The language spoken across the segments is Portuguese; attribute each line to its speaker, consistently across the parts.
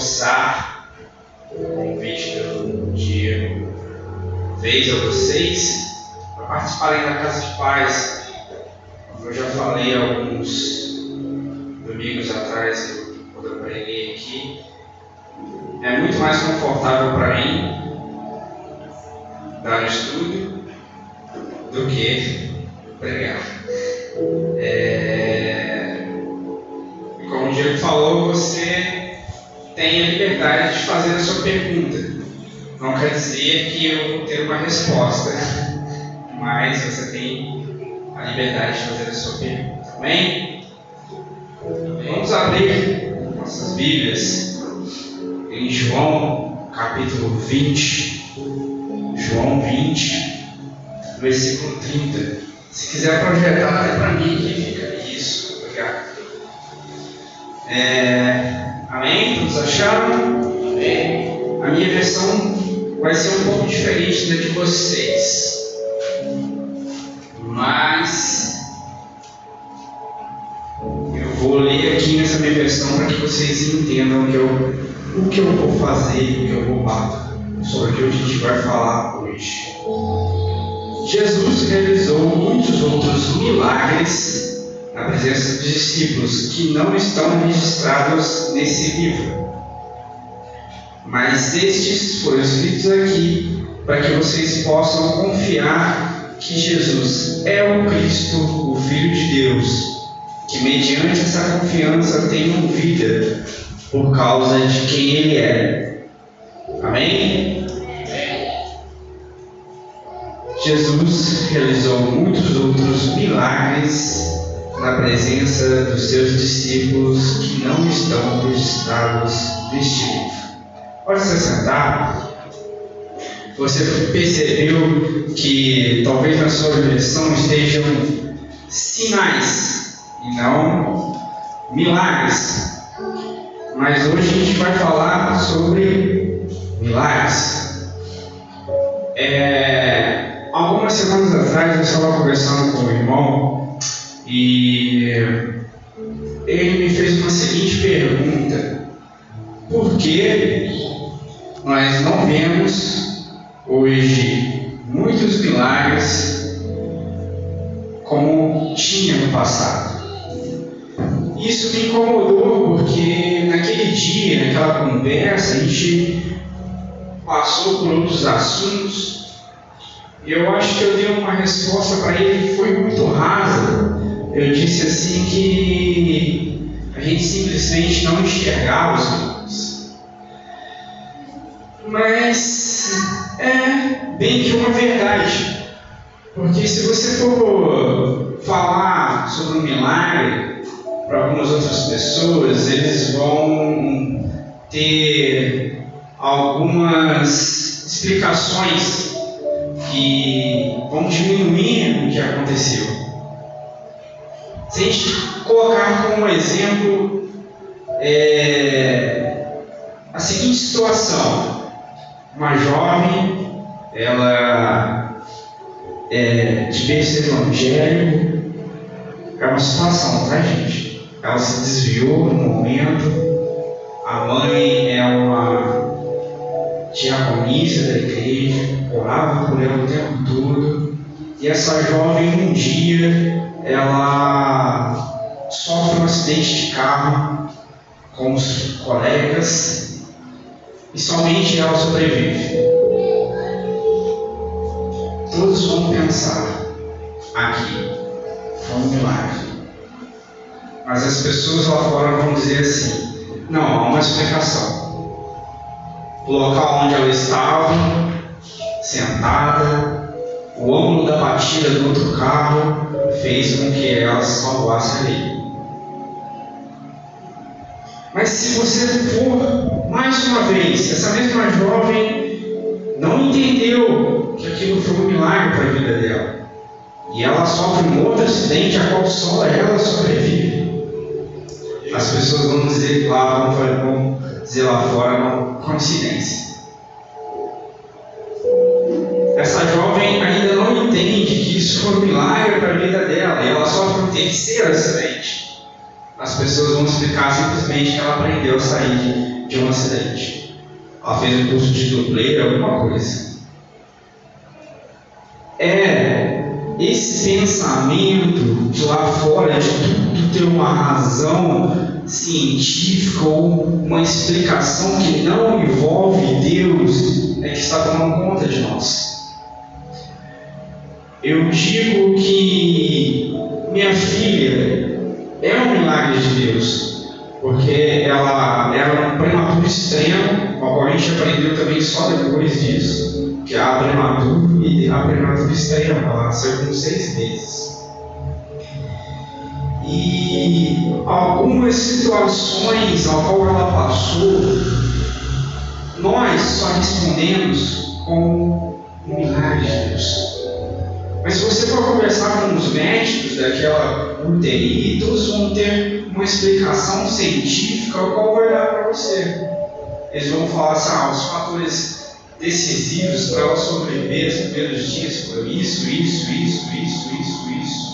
Speaker 1: reforçar o convite do Diego fez a vocês para participarem da Casa de Paz. Eu já falei alguns domingos atrás, quando eu preguei aqui. É muito mais confortável para mim dar um estudo do que pregar. É... Como o Diego falou, você tem a liberdade de fazer a sua pergunta. Não quer dizer que eu vou ter uma resposta, mas você tem a liberdade de fazer a sua pergunta. Amém? Vamos abrir nossas Bíblias em João capítulo 20. João 20, versículo 30. Se quiser projetar até para mim que fica isso. Obrigado. É, acharam? Amém? A minha versão vai ser um pouco diferente da de vocês. Mas eu vou ler aqui nessa minha versão para que vocês entendam que eu, o que eu vou fazer e o que eu vou falar sobre o que a gente vai falar hoje. Jesus realizou muitos outros milagres na presença dos discípulos que não estão registrados nesse livro. Mas estes foram escritos aqui para que vocês possam confiar que Jesus é o Cristo, o Filho de Deus, que mediante essa confiança tenham vida por causa de quem Ele é. Amém? Jesus realizou muitos outros milagres na presença dos seus discípulos que não estão registrados neste livro. Pode se sentar. Você percebeu que talvez na sua versão estejam sinais e não milagres. Mas hoje a gente vai falar sobre milagres. É, algumas semanas atrás eu estava conversando com o irmão e ele me fez uma seguinte pergunta: Por que nós não vemos hoje muitos milagres como tinha no passado. Isso me incomodou porque naquele dia, naquela conversa, a gente passou por outros assuntos eu acho que eu dei uma resposta para ele que foi muito rasa. Eu disse assim que a gente simplesmente não enxergava os mas é bem que uma verdade. Porque se você for falar sobre um milagre para algumas outras pessoas, eles vão ter algumas explicações que vão diminuir o que aconteceu. Se a gente colocar como exemplo é, a seguinte situação, uma jovem, ela é de berço evangélico, é uma situação, tá gente? Ela se desviou no momento, a mãe é uma diaconisa da igreja, orava por ela o tempo todo, e essa jovem um dia ela sofre um acidente de carro com os colegas e somente ela sobrevive. Todos vão pensar aqui, foi um milagre. Mas as pessoas lá fora vão dizer assim: não, há uma explicação. O local onde ela estava, sentada, o ângulo da batida do outro carro fez com que ela salvasse ali. Mas se você for, mais uma vez, essa mesma jovem não entendeu que aquilo foi um milagre para a vida dela. E ela sofre um outro acidente a qual só ela sobrevive. As pessoas vão dizer lá, vão dizer lá fora, não, coincidência. Essa jovem ainda não entende que isso foi um milagre para a vida dela. E ela sofre um terceiro acidente as pessoas vão explicar simplesmente que ela aprendeu a sair de um acidente. Ela fez um curso de dublê, alguma coisa. É esse pensamento de lá fora, de tudo ter uma razão científica ou uma explicação que não envolve Deus, é que está tomando conta de nós. Eu digo que minha filha é um milagre de Deus, porque ela era um prematuro extremo, a gente aprendeu também só depois disso, que há prematuro e há prematuro extremo, ela nasceu com seis meses. E algumas situações ao qual ela passou, nós só respondemos com um milagre de Deus. Mas se você for conversar com os médicos daquela UTI, todos vão ter uma explicação científica qual vai dar para você. Eles vão falar assim, ah, os fatores decisivos para ela sobreviver os primeiros dias foram isso, isso, isso, isso, isso, isso.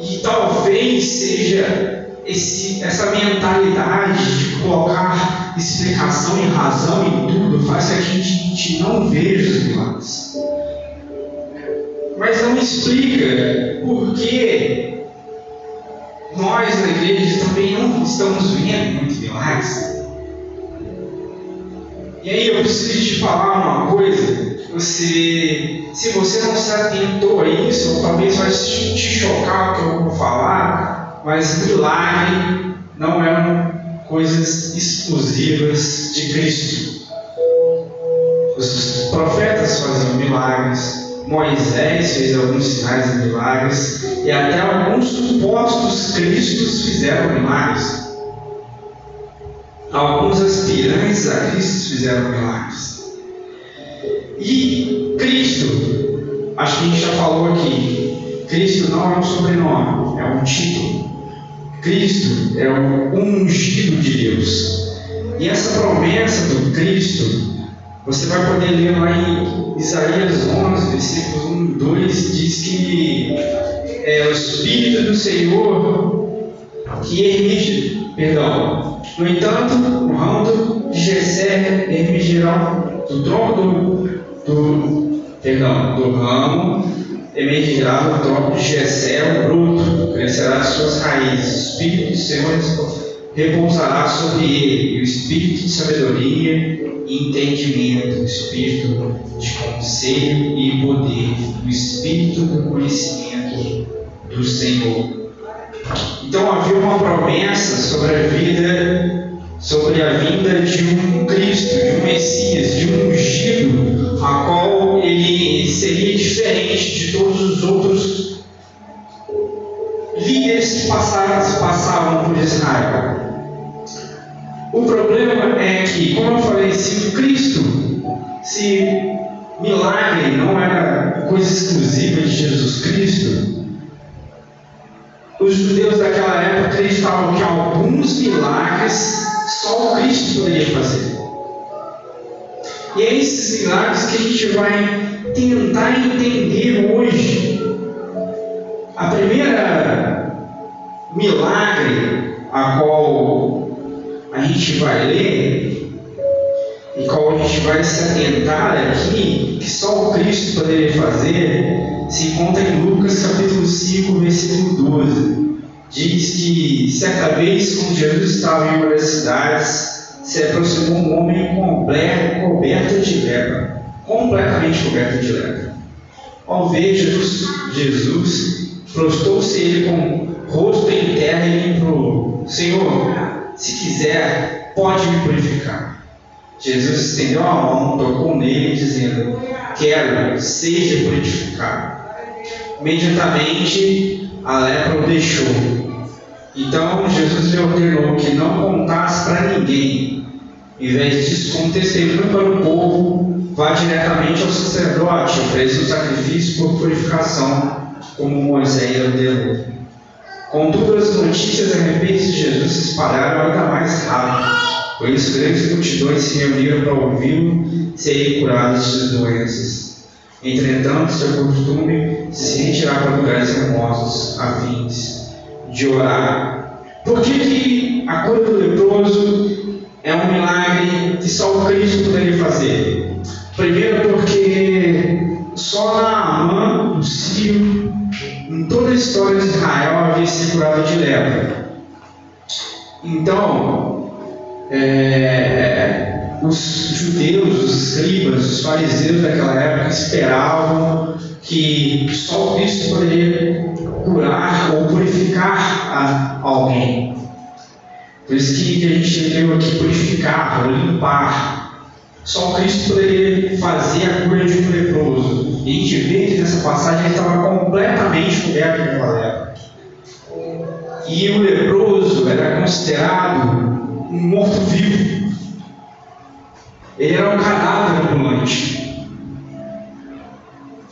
Speaker 1: E talvez seja esse, essa mentalidade de colocar explicação e razão em tudo faz que a gente não veja os milagres. Mas não explica por que nós na igreja também não estamos vendo muitos milagres. E aí eu preciso te falar uma coisa. Você, se você não se atentou a isso, talvez vai te chocar o que eu vou falar, mas milagre não é coisas exclusivas de Cristo. Os profetas faziam milagres, Moisés fez alguns sinais e milagres, e até alguns supostos cristos fizeram milagres. Alguns aspirantes a Cristo fizeram milagres. E Cristo, acho que a gente já falou aqui, Cristo não é um sobrenome, é um título. Cristo é o ungido de Deus. E essa promessa do Cristo, você vai poder ler lá em Isaías 11, versículos 1 e 2, diz que é o Espírito do Senhor que ermige, perdão, no entanto, o ramo de Jessé emergirá do tronco do, do, perdão, do ramo emergirá do tronco de Jessé o bruto, crescerá de suas raízes, o Espírito do Senhor repousará sobre ele, e o Espírito de sabedoria entendimento, Espírito de conselho e poder, o Espírito do conhecimento do Senhor. Então havia uma promessa sobre a vida, sobre a vinda de um Cristo, de um Messias, de um ungido, a qual ele seria diferente de todos os outros líderes que passaram, passavam por Israel. O problema é que, como eu falei, se o Cristo, se milagre não era coisa exclusiva de Jesus Cristo, os judeus daquela época acreditavam que alguns milagres só o Cristo poderia fazer. E é esses milagres que a gente vai tentar entender hoje. A primeira milagre a qual a gente vai ler e qual a gente vai se atentar aqui, que só o Cristo poderia fazer, se encontra em Lucas capítulo 5, versículo 12. Diz que certa vez, quando Jesus estava em uma das cidades, se aproximou um homem completo, coberto de lepra, completamente coberto de lepra. Ao ver Jesus, Jesus prostou-se ele com o rosto em terra e implorou: Senhor, se quiser, pode me purificar. Jesus estendeu a mão, tocou nele, dizendo: Quero, seja purificado. Imediatamente a lepra o deixou. Então Jesus lhe ordenou que não contasse para ninguém. Em vez disso, como testemunho para o povo, vá diretamente ao sacerdote, ofereça um sacrifício por purificação, como Moisés ordenou. Contudo, as notícias a respeito de Jesus se espalharam ainda mais rápido. Por isso, grandes multidões se reuniram para ouvi-lo serem curados de suas doenças. Entretanto, seu costume se retirar para lugares remotos, a fim de orar. Por que, que a cura do leproso é um milagre que só o Cristo poderia fazer? Primeiro porque só Naamã, o sírio, em toda a história de Israel havia sido curado de lepra. Então, é, os judeus, os escribas, os fariseus daquela época esperavam que só Cristo poderia curar ou purificar alguém. Por isso que a gente leu aqui purificar limpar. Só Cristo poderia fazer a cura de um leproso. E a gente vê que nessa passagem ele estava completamente coberto pela lepra. E o leproso era considerado um morto-vivo. Ele era um cadáver ambulante.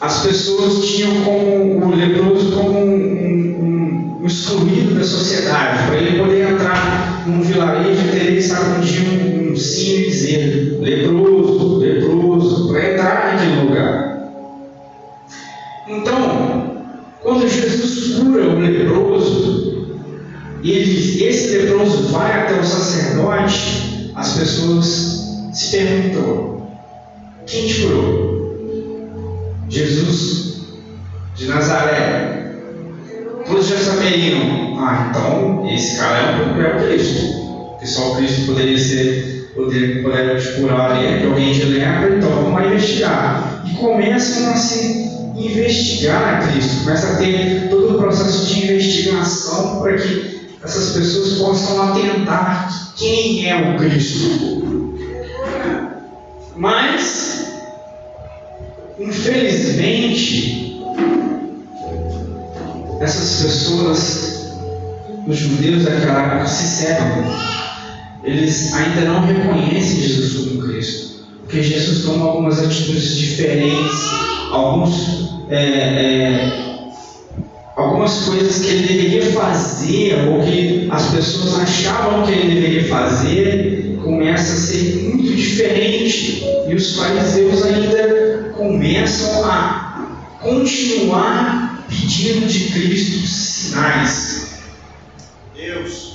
Speaker 1: As pessoas tinham como o leproso como um, um, um excluído da sociedade. Para ele poder entrar num vilarejo, teria que sacudir um, um sino e dizer leproso, leproso, para entrar naquele lugar. Então, quando Jesus cura o leproso, e ele esse leproso vai até o sacerdote, as pessoas se perguntam: quem te curou? Jesus de Nazaré. Todos já saberiam: ah, então esse cara é um é o Cristo. Que só o Cristo poderia ser, poder, te curar ali, que alguém te lembra, então vamos investigar. E começam a se investigar a Cristo, começa a ter todo o processo de investigação para que essas pessoas possam atentar quem é o Cristo. Mas, infelizmente, essas pessoas, os judeus daquela época, se cegam. Eles ainda não reconhecem Jesus como Cristo. Porque Jesus toma algumas atitudes diferentes, alguns. É, é, algumas coisas que ele deveria fazer, ou que as pessoas achavam que ele deveria fazer, começa a ser muito diferente. E os fariseus ainda começam a continuar pedindo de Cristo sinais.
Speaker 2: Deus.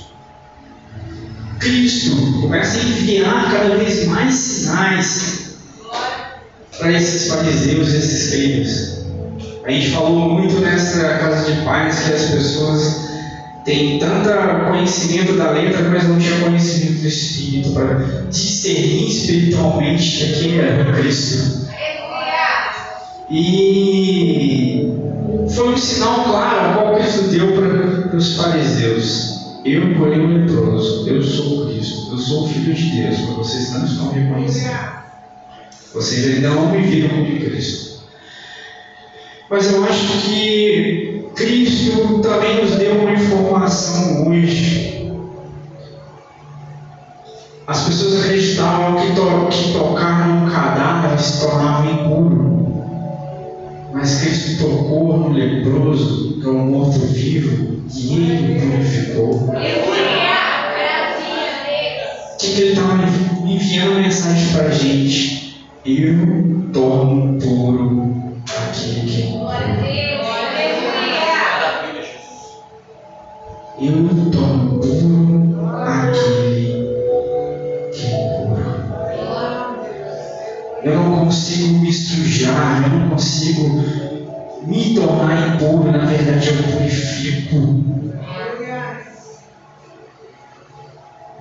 Speaker 1: Cristo começa a enviar cada vez mais sinais para esses fariseus e esses escribas. A gente falou muito nessa casa de pais que as pessoas têm tanto conhecimento da letra, mas não tinham conhecimento do Espírito para discernir espiritualmente que aquele era Cristo. E foi um sinal claro qual Cristo deu para os fariseus. Eu, porém, o leproso, eu sou Cristo, eu sou o Filho de Deus, mas vocês não estão reconhecendo. Vocês ainda não me viram como Cristo. Mas eu acho que Cristo também nos deu uma informação hoje. As pessoas acreditavam que, to que tocar num cadáver se tornava impuro. Mas Cristo tocou no leproso, que é um morto-vivo, e ele purificou. O que, que ele estava enviando mensagem para a gente? Eu torno puro aquele que eu torno puro aquele que cura. Eu não consigo sujar, eu não consigo me tornar impuro, na verdade eu purifico.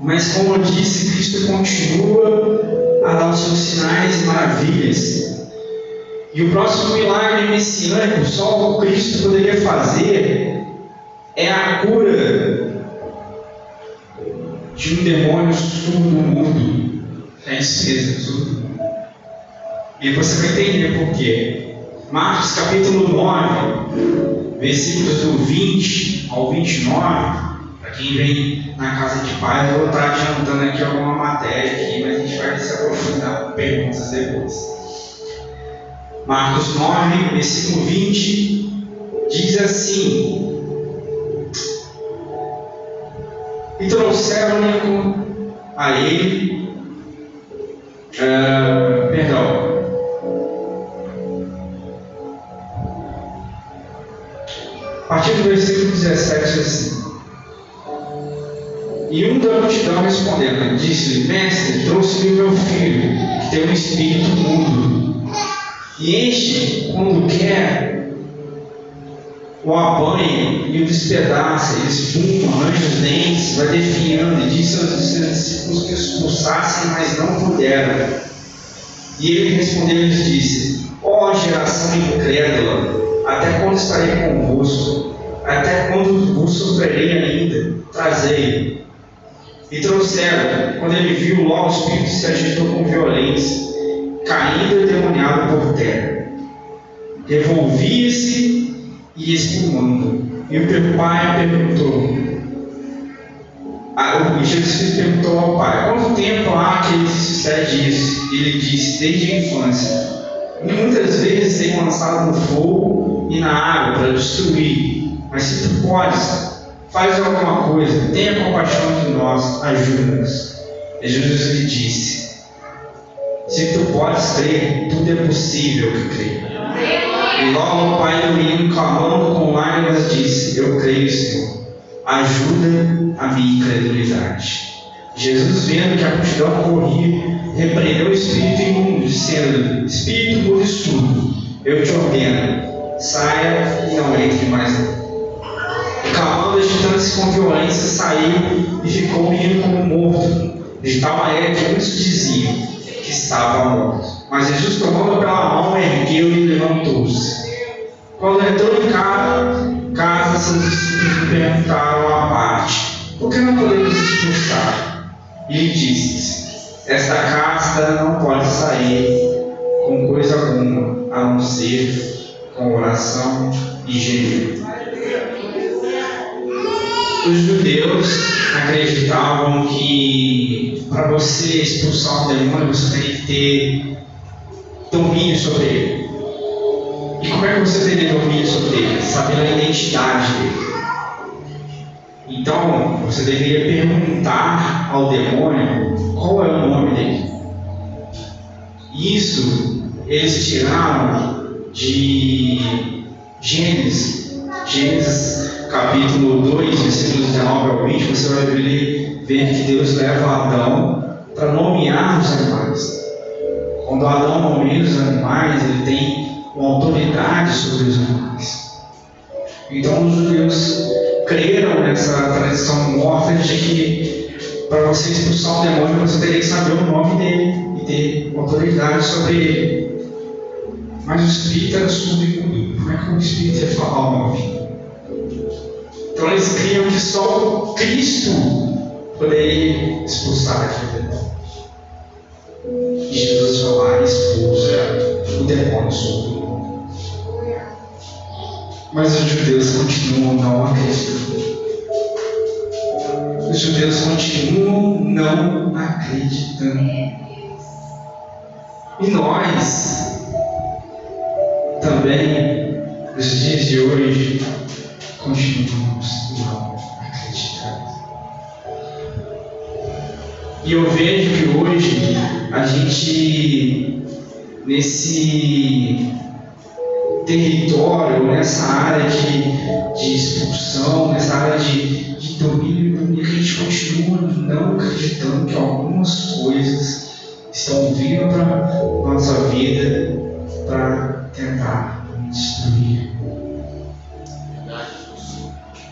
Speaker 1: Mas como eu disse, Cristo continua a dar os seus sinais e maravilhas. E o próximo milagre messiânico, só o Cristo poderia fazer, é a cura de um demônio surdo mudo. É isso mesmo, surdo. E você vai entender por quê. Marcos capítulo 9, versículos do 20 ao 29. Para quem vem na casa de pai, eu vou estar adiantando aqui alguma matéria aqui, mas a gente vai se aprofundar com perguntas depois. Marcos 9, versículo 20, diz assim: e trouxeram-lhe a ele, uh, perdão, a partir do versículo 17 assim, E um da multidão respondendo, disse-lhe, mestre, trouxe-me o meu filho, que tem um espírito mudo. E este, quando quer, o apanha e o despedaça, ele espuma, arranja os dentes, vai definhando, e disse aos discípulos que expulsassem, mas não puderam. E ele respondeu e lhes disse, ó oh, geração incrédula, até quando estarei convosco? Até quando vos sofrerei ainda? Trazei. E trouxeram. Quando ele viu, logo o espírito se agitou com violência, caindo endemoniado por terra. Revolvia-se e espumando. E o pai perguntou. O Jesus perguntou ao pai: Quanto tempo há que sucede isso? Ele disse: Desde a infância. Muitas vezes tem lançado no fogo e na água para destruir. Mas se tu podes, faz alguma coisa, tenha compaixão de nós, ajuda-nos. E Jesus lhe disse: Se tu podes crer, tudo é possível que creia. E logo o pai do menino, clamando com lágrimas, disse: Eu creio, Senhor, ajuda a minha incredulidade. Jesus, vendo que a multidão corria, repreendeu o espírito imundo, dizendo: Espírito por estudo, eu te ordeno, saia e não entre mais não clamando, agitando-se com violência, saiu e ficou o menino como morto. De tal maneira que muitos diziam que estava morto. Mas Jesus, tomando pela mão, ergueu e levantou-se. Quando entrou em casa, casa seus discípulos perguntaram à parte: Por que não podemos expulsar? E ele disse: Esta casta não pode sair com coisa alguma, a não ser com oração e gemido. Os judeus acreditavam que para você expulsar um demônio você tem que ter domínio sobre ele. E como é que você teria domínio sobre ele? Sabendo a identidade dele. Então, você deveria perguntar ao demônio qual é o nome dele. Isso eles tiraram de Gênesis. Gênesis capítulo 2, versículos 19 ao 20, você vai ver, ver que Deus leva Adão para nomear os animais. Quando Adão nomeia os animais, ele tem uma autoridade sobre os animais. Então os judeus creram nessa tradição morta de que para você expulsar um demônio você teria que saber o nome dele e ter autoridade sobre ele. Mas o espírito era surdo e mudo. Como é que o espírito ia falar o nome? Então eles criam que só Cristo poderia expulsar aquele demônio. E Jesus e expulsa o demônio o mundo. Mas os judeus continuam não acreditando. Os judeus continuam não acreditando. E nós, também, nos dias de hoje, continuamos não acreditando. E eu vejo que hoje a gente, nesse território, nessa área de, de expulsão, nessa área de, de domínio, a gente continua não acreditando que algumas coisas estão vindo para nossa vida para tentar destruir.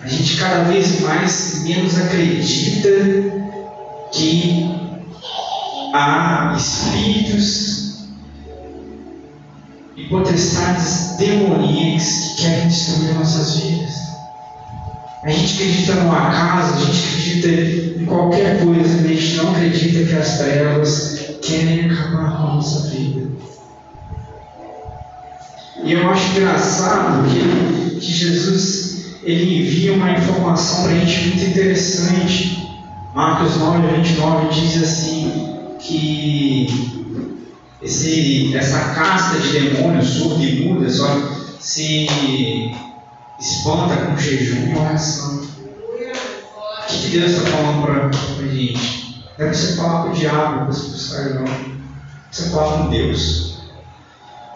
Speaker 1: A gente cada vez mais menos acredita que há espíritos e potestades demoníacas que querem destruir nossas vidas. A gente acredita no acaso, a gente acredita em qualquer coisa, a gente não acredita que as trevas querem acabar com a nossa vida. E eu acho engraçado que, que Jesus ele envia uma informação para a gente muito interessante. Marcos 9, 29 diz assim que esse, essa casta de demônios surda e muda só se espanta com jejum e oração. O que, Deus está falando para a gente? Não é você falar com o diabo para expulsar não. Você falar com Deus.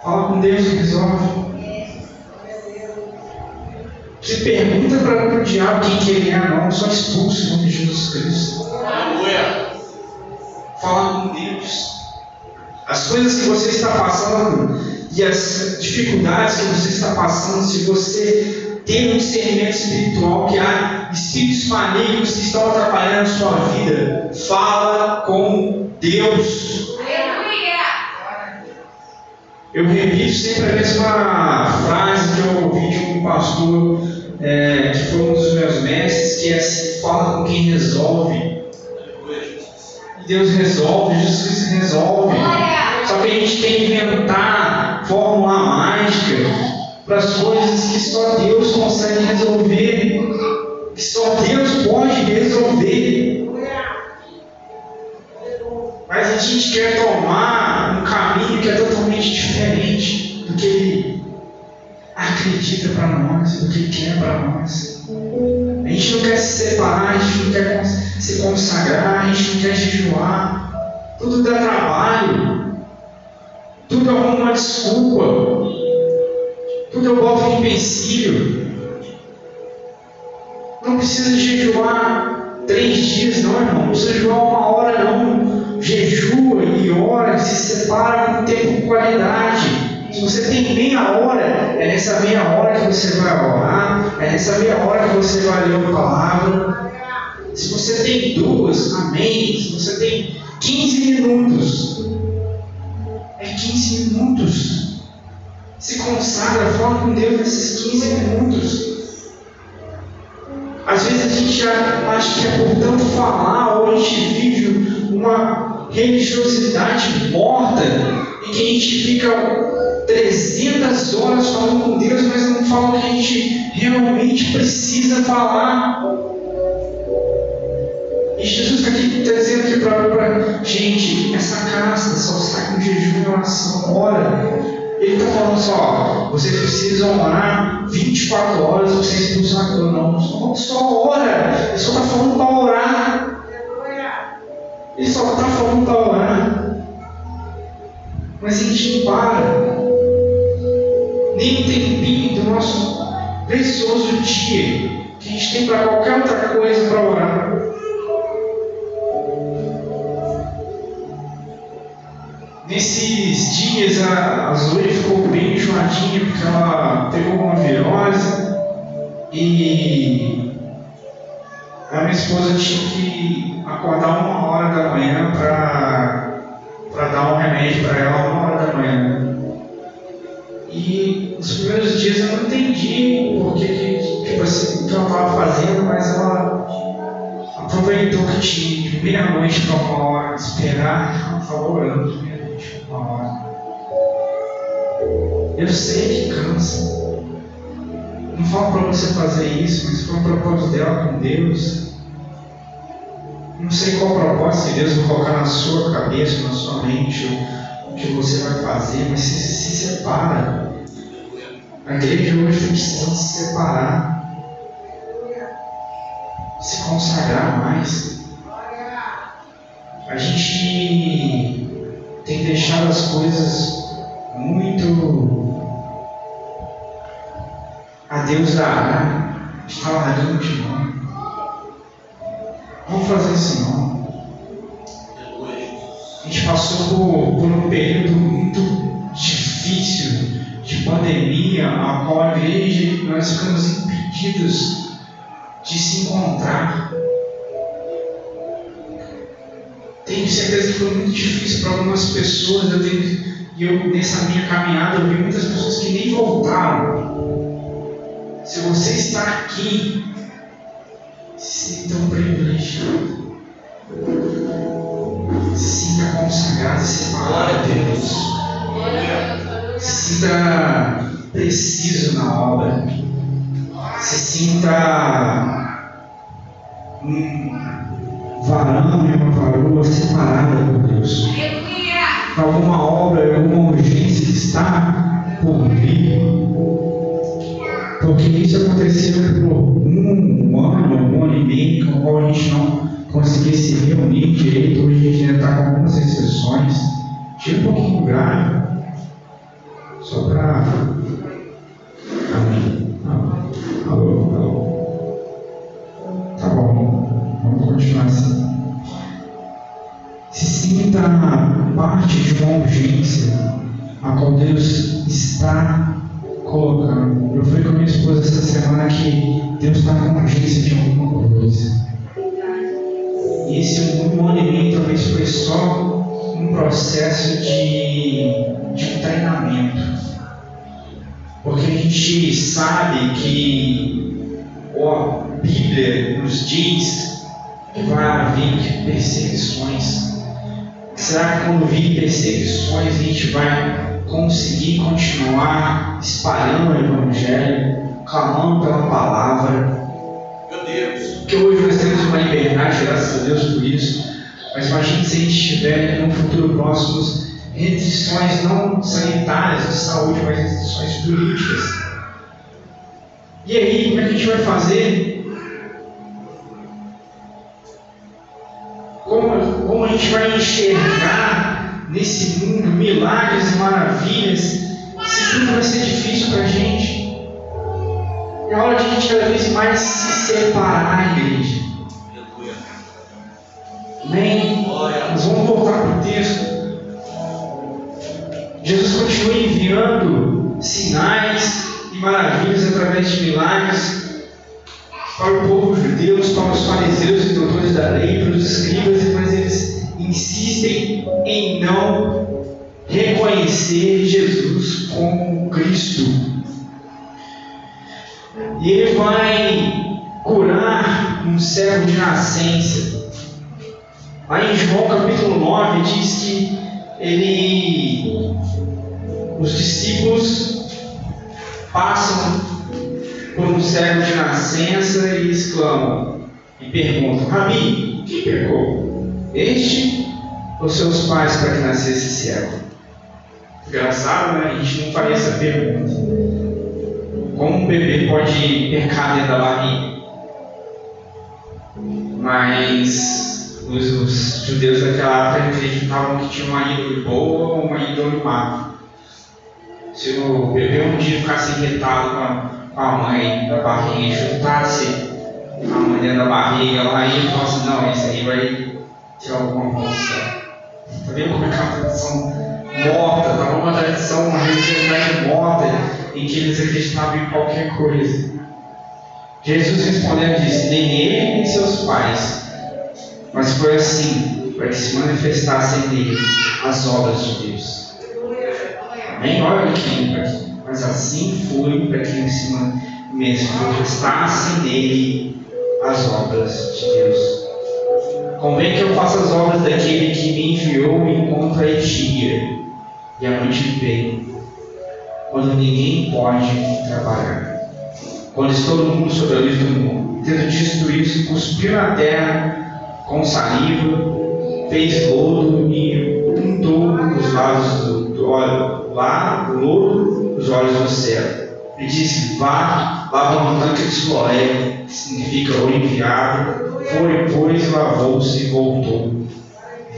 Speaker 1: Fala com Deus e resolve. Se pergunta para o diabo quem que ele é, não, só expulso em nome de Jesus Cristo.
Speaker 2: Aleluia.
Speaker 1: Fala com Deus. As coisas que você está passando e as dificuldades que você está passando, se você tem um discernimento espiritual que há espíritos malignos que estão atrapalhando a sua vida, fala com Deus. Eu repito sempre a mesma frase que eu ouvi de um pastor é, que foi um dos meus mestres, que é assim, fala com quem resolve. Deus resolve, Jesus resolve. Só que a gente tem que inventar fórmula mágica para as coisas que só Deus consegue resolver. Que só Deus pode resolver. Mas a gente quer tomar um caminho que é totalmente diferente do que Ele acredita para nós, do que Ele quer para nós. A gente não quer se separar, a gente não quer se consagrar, a gente não quer jejuar. Tudo dá trabalho. Tudo arruma uma desculpa. Tudo eu boto em empecilho. Não precisa jejuar três dias, não, irmão. Não precisa jejuar uma hora, não. Jejua e ora, se separa com tempo de qualidade. Você tem meia hora, é nessa meia hora que você vai orar, é nessa meia hora que você vai ler a palavra. Se você tem duas, amém. Se você tem 15 minutos, é 15 minutos. Se consagra, fala com Deus nesses 15 minutos. Às vezes a gente acha que é por tanto falar, ou a gente vive uma religiosidade morta, em que a gente fica 300 horas falando com Deus, mas não fala o que a gente realmente precisa falar. E Jesus está aqui está dizendo aqui para gente, essa casa só está com jejum e oração. Ora, ele está falando só, vocês precisam orar 24 horas, vocês a dor. Não, só, só ora. Ele só está falando para orar. Ele só está falando para orar. Mas a gente não para. Nem tempinho do nosso precioso dia que a gente tem para qualquer outra coisa para orar. Nesses dias a, a Zoe ficou bem enjoadinha porque ela pegou uma virose e a minha esposa tinha que acordar uma hora da manhã para dar um remédio para ela uma hora da manhã. E nos primeiros dias eu não entendi o porquê que, tipo assim, que ela estava fazendo, mas ela aproveitou que tinha meia-noite para uma hora esperar, ela estava orando meia-noite para uma hora. Eu sei que cansa. Não falo para você fazer isso, mas foi um propósito dela com Deus. Não sei qual propósito Deus vai colocar na sua cabeça, na sua mente, o que você vai fazer, mas se, se separa. A igreja hoje precisa se separar, se consagrar mais. A gente tem deixado as coisas muito a Deus dará, está largando de mão. Vamos fazer isso não. A gente passou por, por um período muito difícil de pandemia, a qual a igreja nós ficamos impedidos de se encontrar. Tenho certeza que foi muito difícil para algumas pessoas. Eu tenho, eu, nessa minha caminhada, eu vi muitas pessoas que nem voltaram. Se você está aqui, se sinta um privilegiado. Sinta consagrado e separado a Deus. Sinta preciso na obra. Se sinta um varão e uma varoa separada por Deus. Alguma obra, alguma urgência que está por vir. Porque isso aconteceu por um ano, um ano e meio, com o qual a gente não conseguir se reunir direito, hoje a gente ainda está com algumas exceções Tira um pouquinho grave, só para. Alô, alô. Tá bom, vamos continuar assim. Se sinta parte de uma urgência a qual Deus está colocando. Eu fui com minha esposa essa semana que Deus está com urgência de alguma coisa. E esse um ano e meio talvez foi só um processo de, de treinamento. Porque a gente sabe que a Bíblia nos diz que vai haver perseguições. Será que quando vir perseguições a gente vai conseguir continuar espalhando o Evangelho, clamando pela palavra?
Speaker 2: Meu Deus.
Speaker 1: Porque hoje nós temos uma liberdade, graças a Deus por isso. Mas imagine se a gente tiver no futuro próximo restrições não sanitárias de saúde, mas restrições políticas. E aí, como é que a gente vai fazer? Como, como a gente vai enxergar nesse mundo milagres e maravilhas se tudo vai ser difícil para a gente? É hora de a gente cada vez mais se separar, igreja. Amém? Nós vamos voltar para o texto. Jesus continua enviando sinais e maravilhas através de milagres para o povo judeu, servo de nascença. Lá em João capítulo 9 diz que ele os discípulos passam por um servo de nascença e exclamam e perguntam: Rabi, quem pecou? Este ou seus pais para que nascesse cego? Engraçado, né? A gente não faria essa pergunta. Como um bebê pode pecar dentro da barriga? Mas os, os judeus daquela época acreditavam que tinha uma ídole boa ou uma ídole má. Se o bebê um dia ficasse irritado com a, com a mãe da barriga e chutasse a dentro da barriga lá e falasse, assim, não, esse aí vai ter alguma função. Está vendo como é que é tradição morta, estava uma tradição, uma religiosidade morta, em que eles acreditavam em qualquer coisa. Jesus respondendo disse, nem ele nem seus pais, mas foi assim, para que se manifestassem nele as obras de Deus. Amém? Olha aqui, mas assim foi para que se manifestassem nele as obras de Deus. Convém que eu faça as obras daquele que me enviou enquanto a dia e a noite vem, quando ninguém pode trabalhar. Quando todo mundo sobre a luz do mundo, tendo dito isso, cuspiu na terra com saliva, fez lodo e untou os lados do, do óleo lá lodo dos olhos do céu. Ele disse: Vá, lava uma tanque de Siloé, que significa o enviado. Foi, pois, lavou-se e voltou,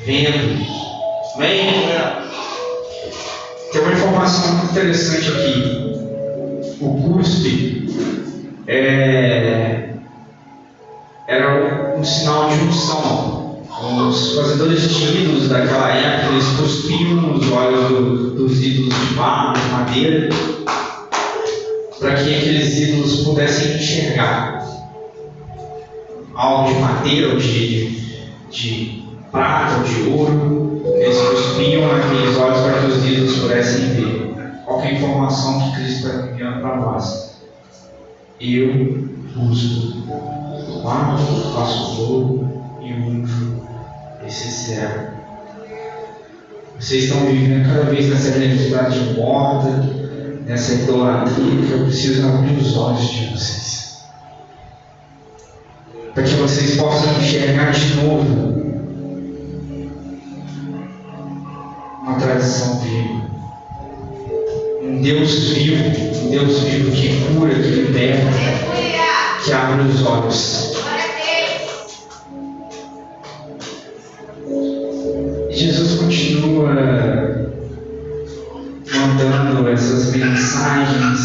Speaker 1: vendo. Amém? Tem uma informação interessante aqui. O cuspe é, era um sinal de unção os fazedores de ídolos daquela época, eles cuspiam nos olhos do, dos ídolos de barro, de madeira, para que aqueles ídolos pudessem enxergar algo de madeira de, de prata de ouro. Eles cuspiam naqueles olhos para que os ídolos pudessem ver qualquer informação que Cristo está enviando para nós. Eu busco, guardo, faço ouro e unjo esse céu. Vocês estão vivendo cada vez nessa realidade morta, nessa idolatria, que eu preciso abrir os olhos de vocês. Para que vocês possam enxergar de novo uma tradição viva. Um Deus vivo, um Deus vivo que cura, que liberta, que abre os olhos. Jesus continua mandando essas mensagens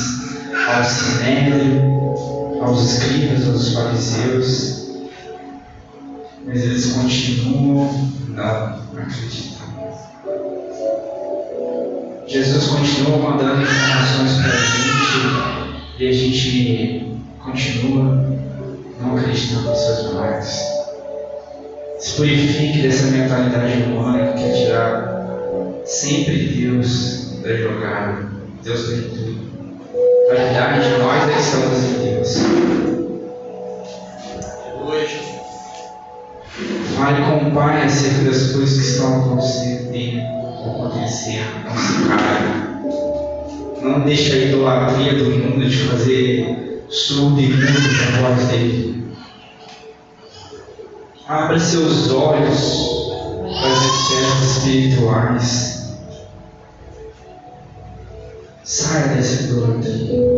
Speaker 1: ao sinédrio, aos escribas, aos fariseus, mas eles continuam não acreditando. Jesus continua mandando informações para a gente e a gente continua não acreditando nos seus milagres. Se purifique dessa mentalidade humana que quer tirar sempre Deus da jogada. Deus tem tudo. Na verdade, nós é estamos em Deus.
Speaker 2: Hoje,
Speaker 1: Fale com o Pai acerca das coisas que estão acontecendo, acontecer. Não se cale. Não deixe a idolatria do mundo de fazer surdo e mudo a voz dele. Abra seus olhos para as esferas espirituais. Saia dessa idolatria.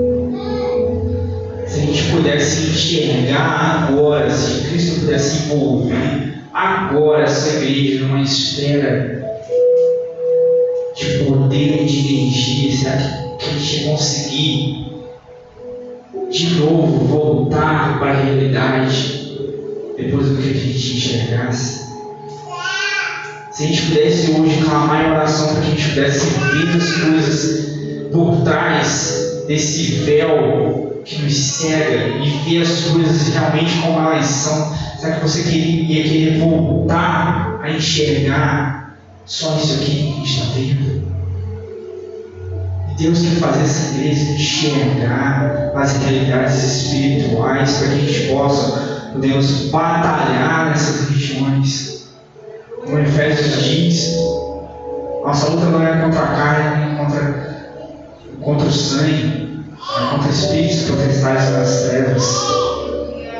Speaker 1: Se a gente pudesse enxergar agora, se Cristo pudesse envolver agora essa igreja numa esfera de poder de energia, será que a gente conseguir de novo voltar para a realidade depois do que a gente enxergasse? Se a gente pudesse hoje clamar em oração para que a gente pudesse ver as coisas por trás desse véu que nos cega e ver as coisas realmente como elas são, será que você queria, ia querer voltar a enxergar só isso aqui está? E Deus quer fazer essa igreja enxergar as realidades espirituais para que a gente possa, podemos batalhar nessas regiões. Como Efésios diz, nossa luta não é contra a carne, contra, contra o sangue, é contra espíritos protestais nas trevas,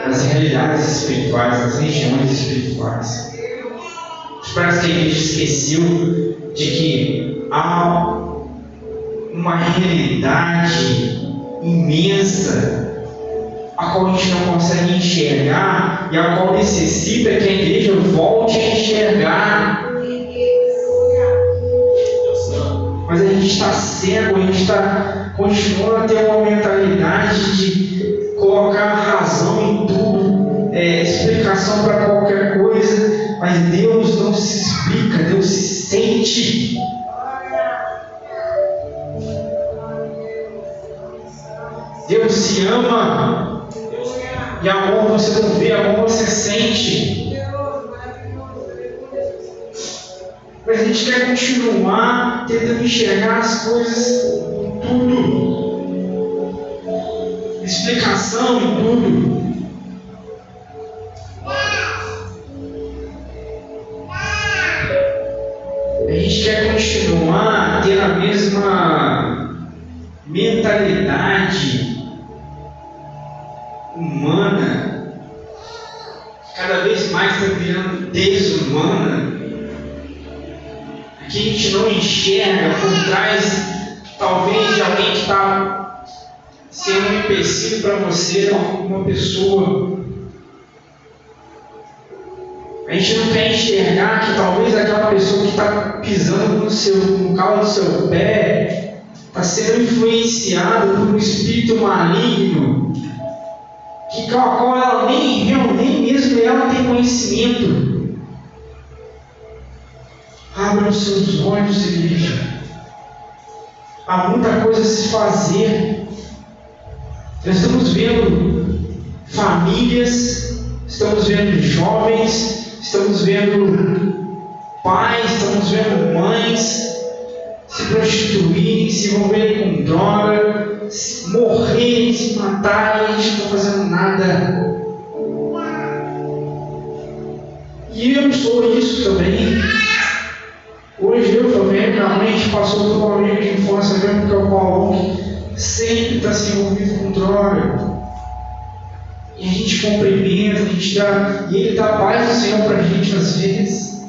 Speaker 1: nas realidades espirituais, nas regiões espirituais. Parece que a gente esqueceu de que há uma realidade imensa a qual a gente não consegue enxergar e a qual necessita que a igreja volte a enxergar. Mas a gente está cego, a gente está continuando a ter uma mentalidade de colocar razão em tudo, é, explicação para qualquer coisa, mas Deus não se explica, Deus se sente. Deus se ama. E amor você não vê, amor você sente. Mas a gente quer continuar tentando enxergar as coisas em tudo. Explicação em tudo. Continuar tendo a mesma mentalidade humana, cada vez mais está virando desumana, que a gente não enxerga por trás, talvez, de alguém que está sendo um empecilho para você, uma pessoa. A gente não quer enxergar que talvez aquela pessoa que está pisando no, seu, no do seu pé está sendo influenciada por um espírito maligno que a qual ela nem, nem mesmo ela tem conhecimento. Abra os seus olhos, igreja. Há muita coisa a se fazer. Nós estamos vendo famílias, estamos vendo jovens, estamos vendo pais, estamos vendo mães se prostituírem, se envolverem com droga, morrerem, se matarem, gente não está fazendo nada. E eu sou isso também. Hoje eu também, minha mãe passou por um amigo de infância mesmo, que é o Paulo, que sempre está se envolvido com droga. E a gente cumprimenta, a gente dá, e ele dá paz do Senhor para a gente às vezes.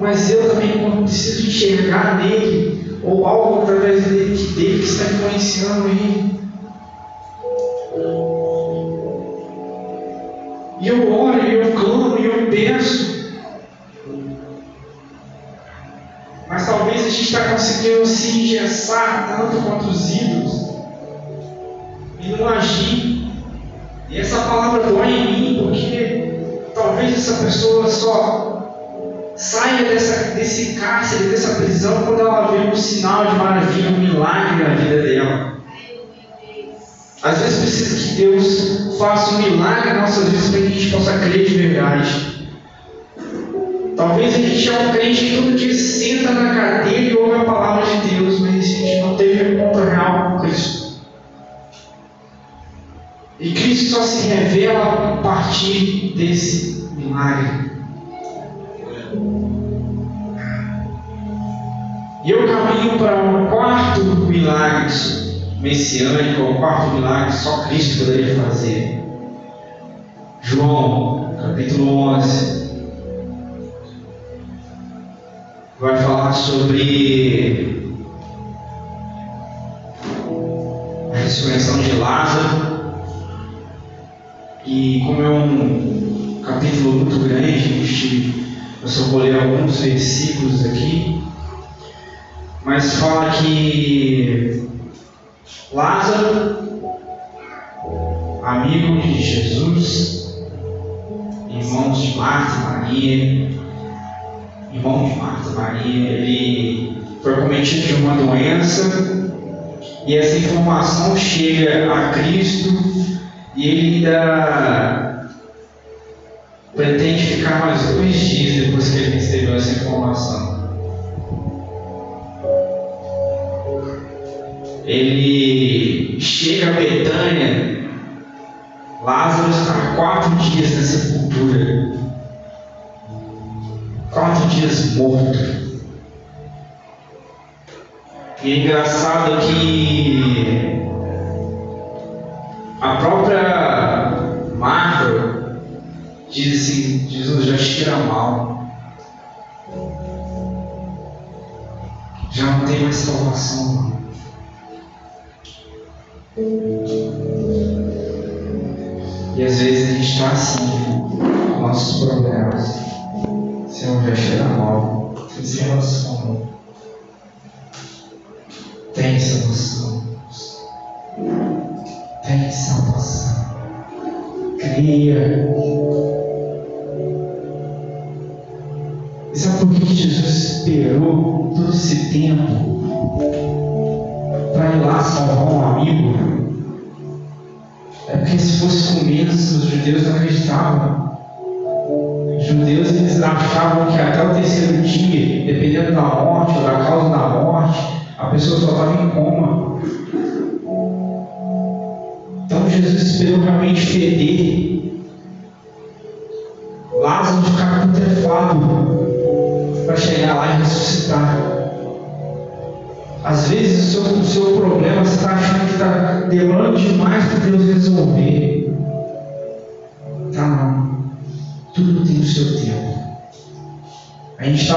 Speaker 1: Mas eu também preciso enxergar nele, ou algo através dele, dele que está influenciando ele. E eu oro, e eu clamo, e eu peço. Mas talvez a gente está conseguindo se engessar tanto quanto os ídolos e não agir. E essa palavra dói em mim, porque talvez essa pessoa só saia dessa, desse cárcere, dessa prisão, quando ela vê um sinal de maravilha, um milagre na vida dela. Às vezes precisa que Deus faça um milagre nas nossas vidas para que a gente possa crer de verdade. Talvez a gente é um crente que todo dia senta na cadeira e ouve a palavra de Deus, mas a gente não teve Cristo só se revela a partir desse milagre. E eu caminho para um quarto milagre messiânico, o quarto milagre que só Cristo poderia fazer. João, capítulo 11, vai falar sobre a ressurreição de Lázaro. E como é um capítulo muito grande, eu só vou ler alguns versículos aqui, mas fala que Lázaro, amigo de Jesus, irmãos de Marta Maria, irmão de Marta e Maria, ele foi cometido de uma doença e essa informação chega a Cristo e ele ainda pretende ficar mais dois dias depois que ele recebeu essa informação. Ele chega a Betânia, Lázaro está quatro dias na sepultura, quatro dias morto. E é engraçado que a própria Marta diz assim, Jesus já cheira mal. Já não tem mais salvação. E às vezes a gente está assim, nossos problemas. Senhor, já cheira mal. Sem. Tem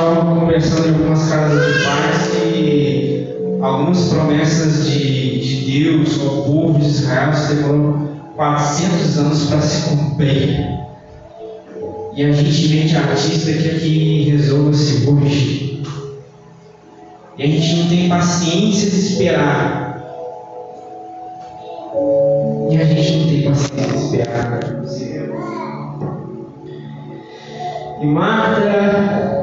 Speaker 1: estava conversando em algumas casas de paz e algumas promessas de, de Deus ao povo de Israel demoram 400 anos para se cumprir. E a gente de artista que aqui resolva-se hoje. E a gente não tem paciência de esperar. E a gente não tem paciência de esperar. E Marta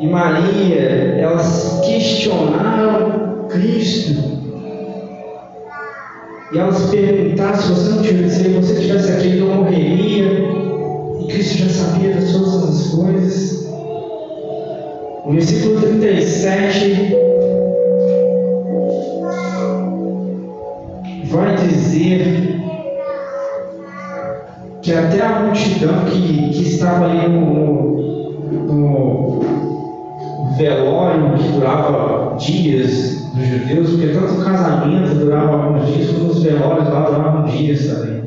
Speaker 1: e Maria, elas questionaram Cristo. E elas perguntaram se você não tivesse, se você tivesse aqui, não morreria. E Cristo já sabia de todas as coisas. No versículo 37 vai dizer que até a multidão que, que estava ali no, no velório que durava dias dos judeus, porque tanto casamento durava alguns dias, como os velórios lá duravam dias também.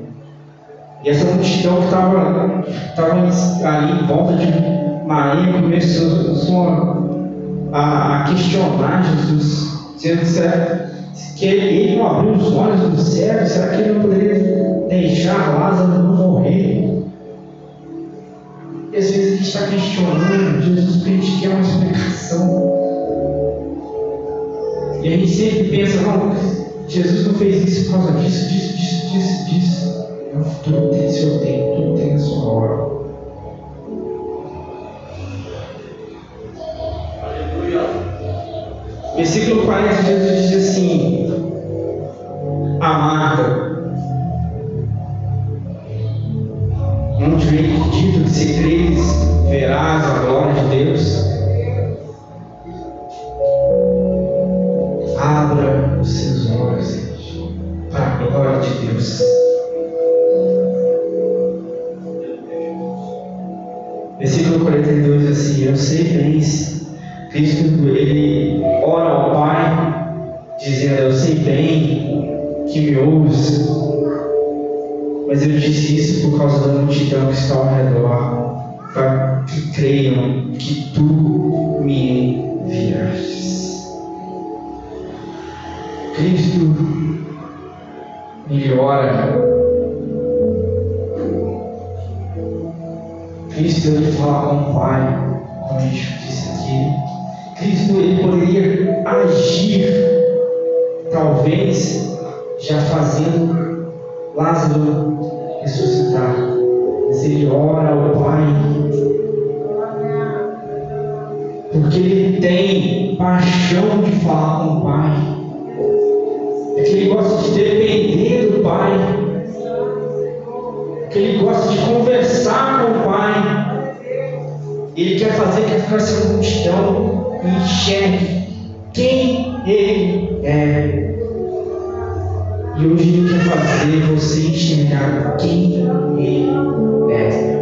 Speaker 1: E essa multidão que estava ali em volta de Maria começou a, a questionar Jesus, dizendo que ele não abriu os olhos do céu, será que ele não poderia deixar Lázaro não morrer? E às vezes a gente está questionando Jesus Cristo quer é uma explicação. E a gente sempre pensa, não, Jesus não fez isso por causa disso, disso, disso, disso, disso. É não, tudo tem seu tempo, tudo tem a sua hora. Versículo 40, Jesus diz assim: Amada, não te veio se creres, verás a glória de Deus. Abra os seus olhos para a glória de Deus. Versículo 42 diz assim: Eu sei bem, Cristo, ele ora ao Pai, dizendo: Eu sei bem que me ouves, mas eu disse isso por causa da multidão que está ao redor, para que creiam que tu me enviastes. Cristo, ele ora Cristo ele fala com o Pai, como a gente disse aqui. Cristo ele poderia agir, talvez já fazendo Lázaro ressuscitar. Mas ele ora ao Pai, porque ele tem paixão de falar com o Pai, é que ele gosta de depender do Pai que ele gosta de conversar com o Pai. Ele quer fazer que essa multidão enxergue quem ele é. E hoje ele quer fazer você enxergar quem ele é.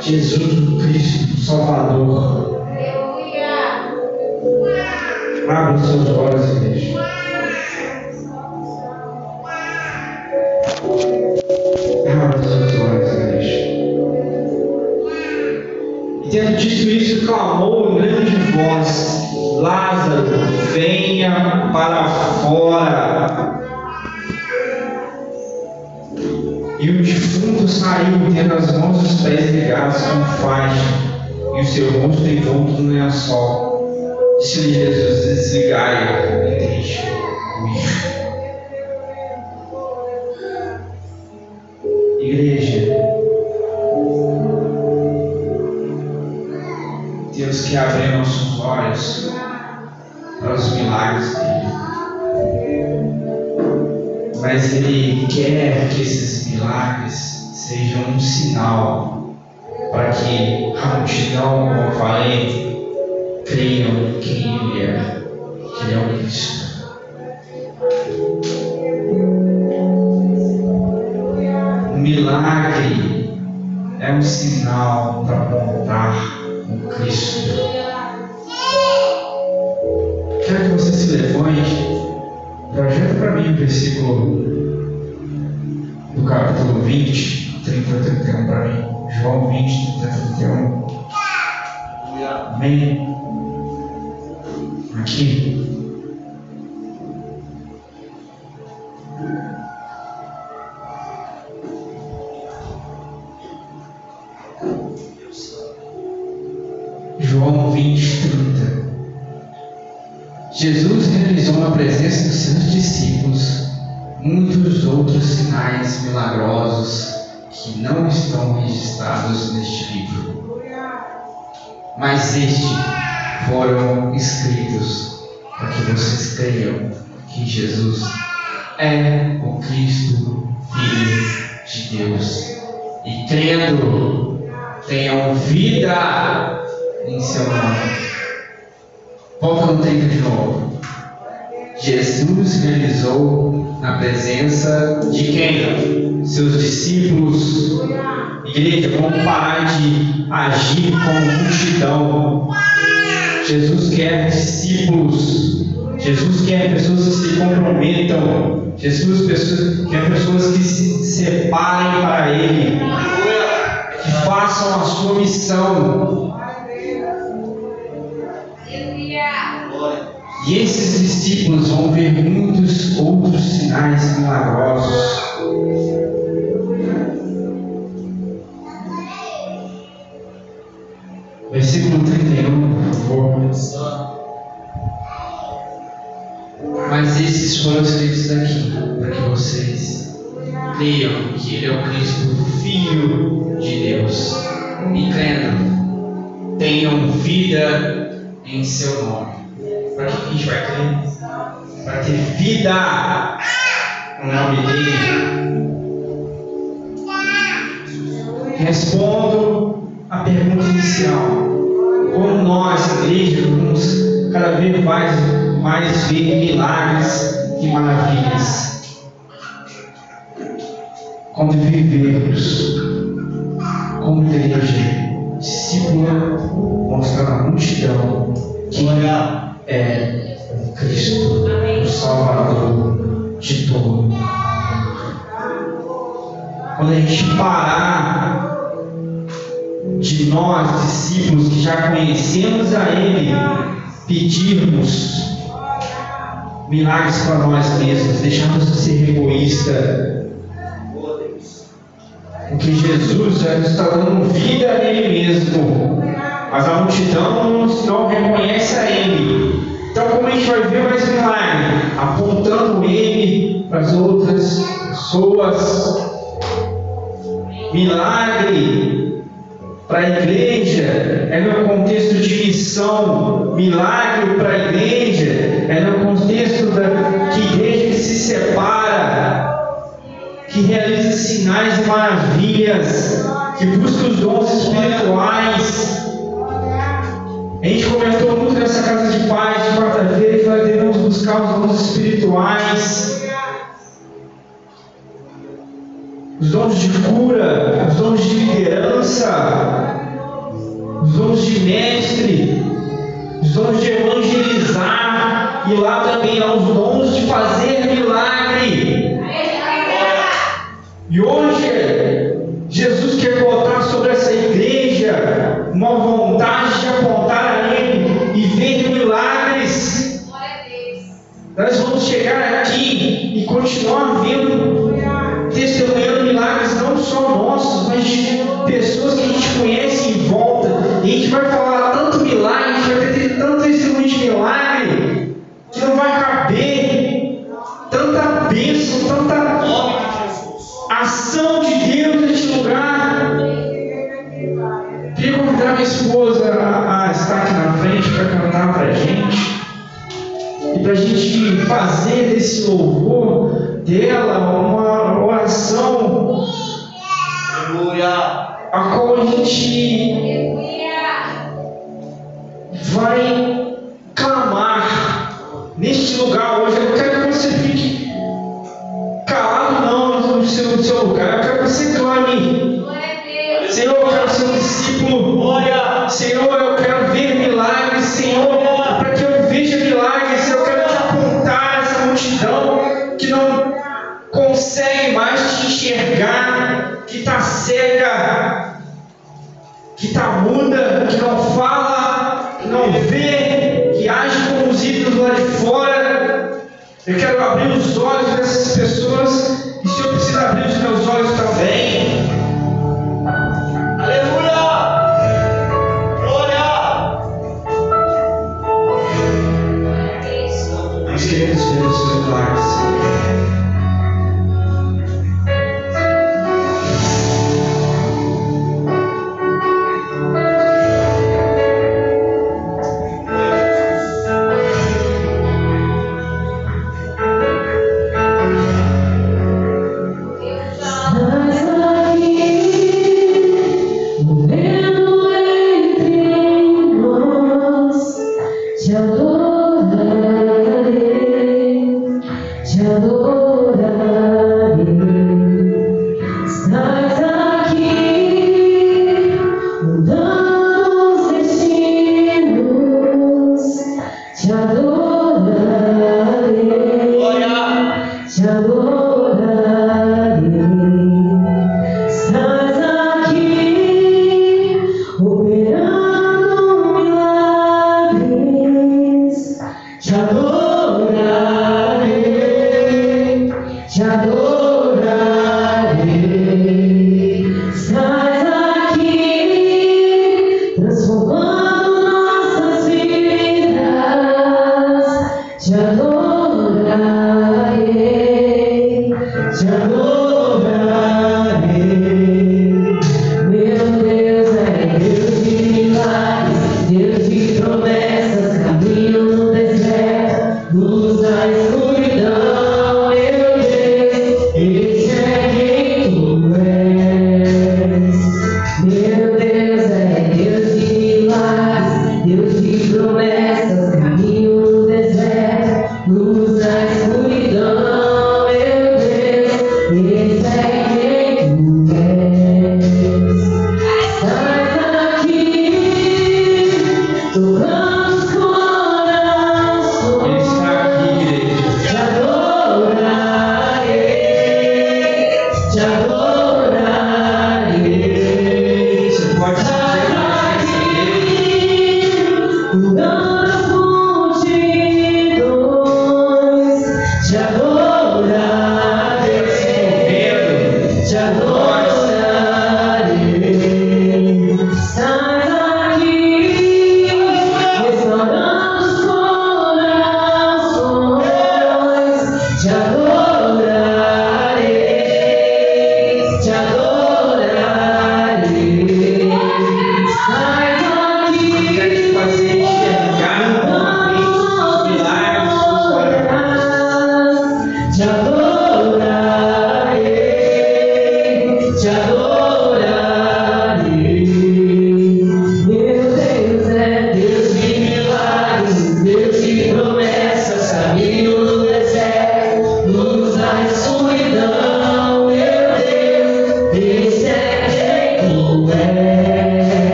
Speaker 1: Jesus Cristo Salvador. Abra os seus olhos e veja. tendo dito isso, clamou em grande voz: Lázaro, venha para fora. E o defunto saiu, tendo as mãos e os pés ligados com faixa, e o seu rosto envolto no lençol. Disse-lhe Jesus: Desligai e deixe-o ir. Igreja, Deus quer abrir nossos olhos Mas Ele quer que esses milagres sejam um sinal para que a multidão, como eu falei, creiam quem Ele é, Estes foram escritos para que vocês creiam que Jesus é o Cristo, Filho de Deus. E crendo, tenham vida em seu nome. Volta no 30 de novo. Jesus realizou na presença de quem? Seus discípulos. Igreja, vamos parar de agir como multidão. Jesus quer discípulos. Jesus quer pessoas que se comprometam. Jesus quer pessoas que se separem para Ele. Que façam a sua missão. E esses discípulos vão ver muitos outros sinais milagrosos. Versículo 31, por favor. Mas esses foram escritos aqui, para que vocês creiam que Ele é o Cristo, Filho de Deus. E crendo, tenham vida em seu nome para que a gente vai crer? Para ter vida no nome dele. Respondo a pergunta inicial. Como nós, igreja, vamos cada vez mais, mais ver milagres e maravilhas. Quando vivemos como igreja, discípula, mostrando a multidão que é Cristo, o Salvador de todo. Quando a gente parar de nós, discípulos que já conhecemos a Ele, pedirmos milagres para nós mesmos, deixarmos de ser egoísta. Porque Jesus já está dando vida nele mesmo, mas a multidão não reconhece a Ele. Então, como a gente vai ver mais milagre? Apontando Ele para as outras pessoas. Milagre para a igreja é no contexto de missão, milagre para a igreja é no contexto da que igreja que se separa, que realiza sinais e maravilhas, que busca os dons espirituais. A gente comentou muito nessa casa de paz de quarta-feira que nós devemos buscar os dons espirituais. Os dons de cura, os dons de liderança, os dons de mestre, os dons de evangelizar, e lá também há os dons de fazer milagre. E hoje, Jesus quer botar sobre essa igreja uma vontade de apontar a Ele e ver milagres. Nós vamos chegar aqui e continuar vendo só nossos, mas de pessoas que a gente conhece em volta. E a gente vai falar tanto milagre, a gente vai ter tanto testemunho de milagre, que não vai caber tanta bênção, tanta ação de Deus neste lugar. Queria convidar minha esposa a, a estar aqui na frente para cantar para a gente. E para a gente fazer desse louvor dela a qual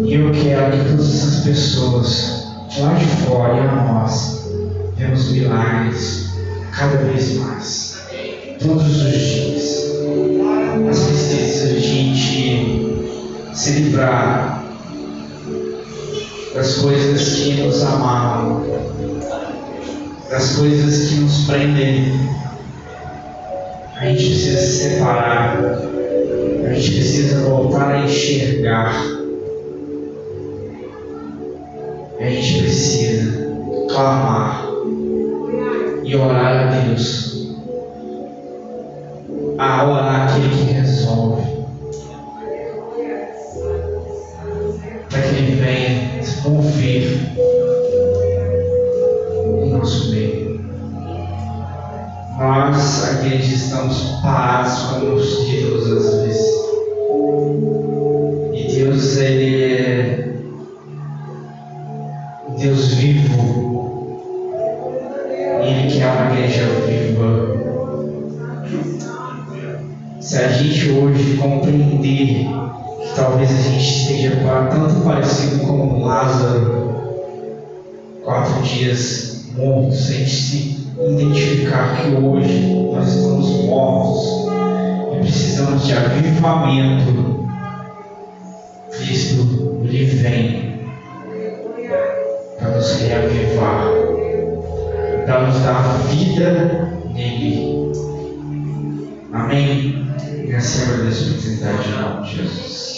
Speaker 1: E eu quero
Speaker 3: que
Speaker 1: todas essas pessoas lá de fora e a nós vemos milagres cada vez mais. Todos os dias. as precisa a gente se livrar das coisas que nos amarram, das coisas que nos prendem. A gente precisa se separar, a gente precisa voltar a enxergar a gente precisa clamar e orar a Deus. A orar aquele que resolve. Para que ele venha se mover em nosso meio. Nós, aqueles que estamos parados como os títulos às vezes. E Deus, Ele é Deus vivo. Ele quer é uma igreja viva. Se a gente hoje compreender que talvez a gente esteja tanto parecido com Lázaro, quatro dias morto, sem a gente se identificar que hoje nós estamos mortos e precisamos de avivamento, Cristo, lhe vem para nos reavivar, para nos dar vida nele. Amém? E assim agradeço a oportunidade em nome de Jesus.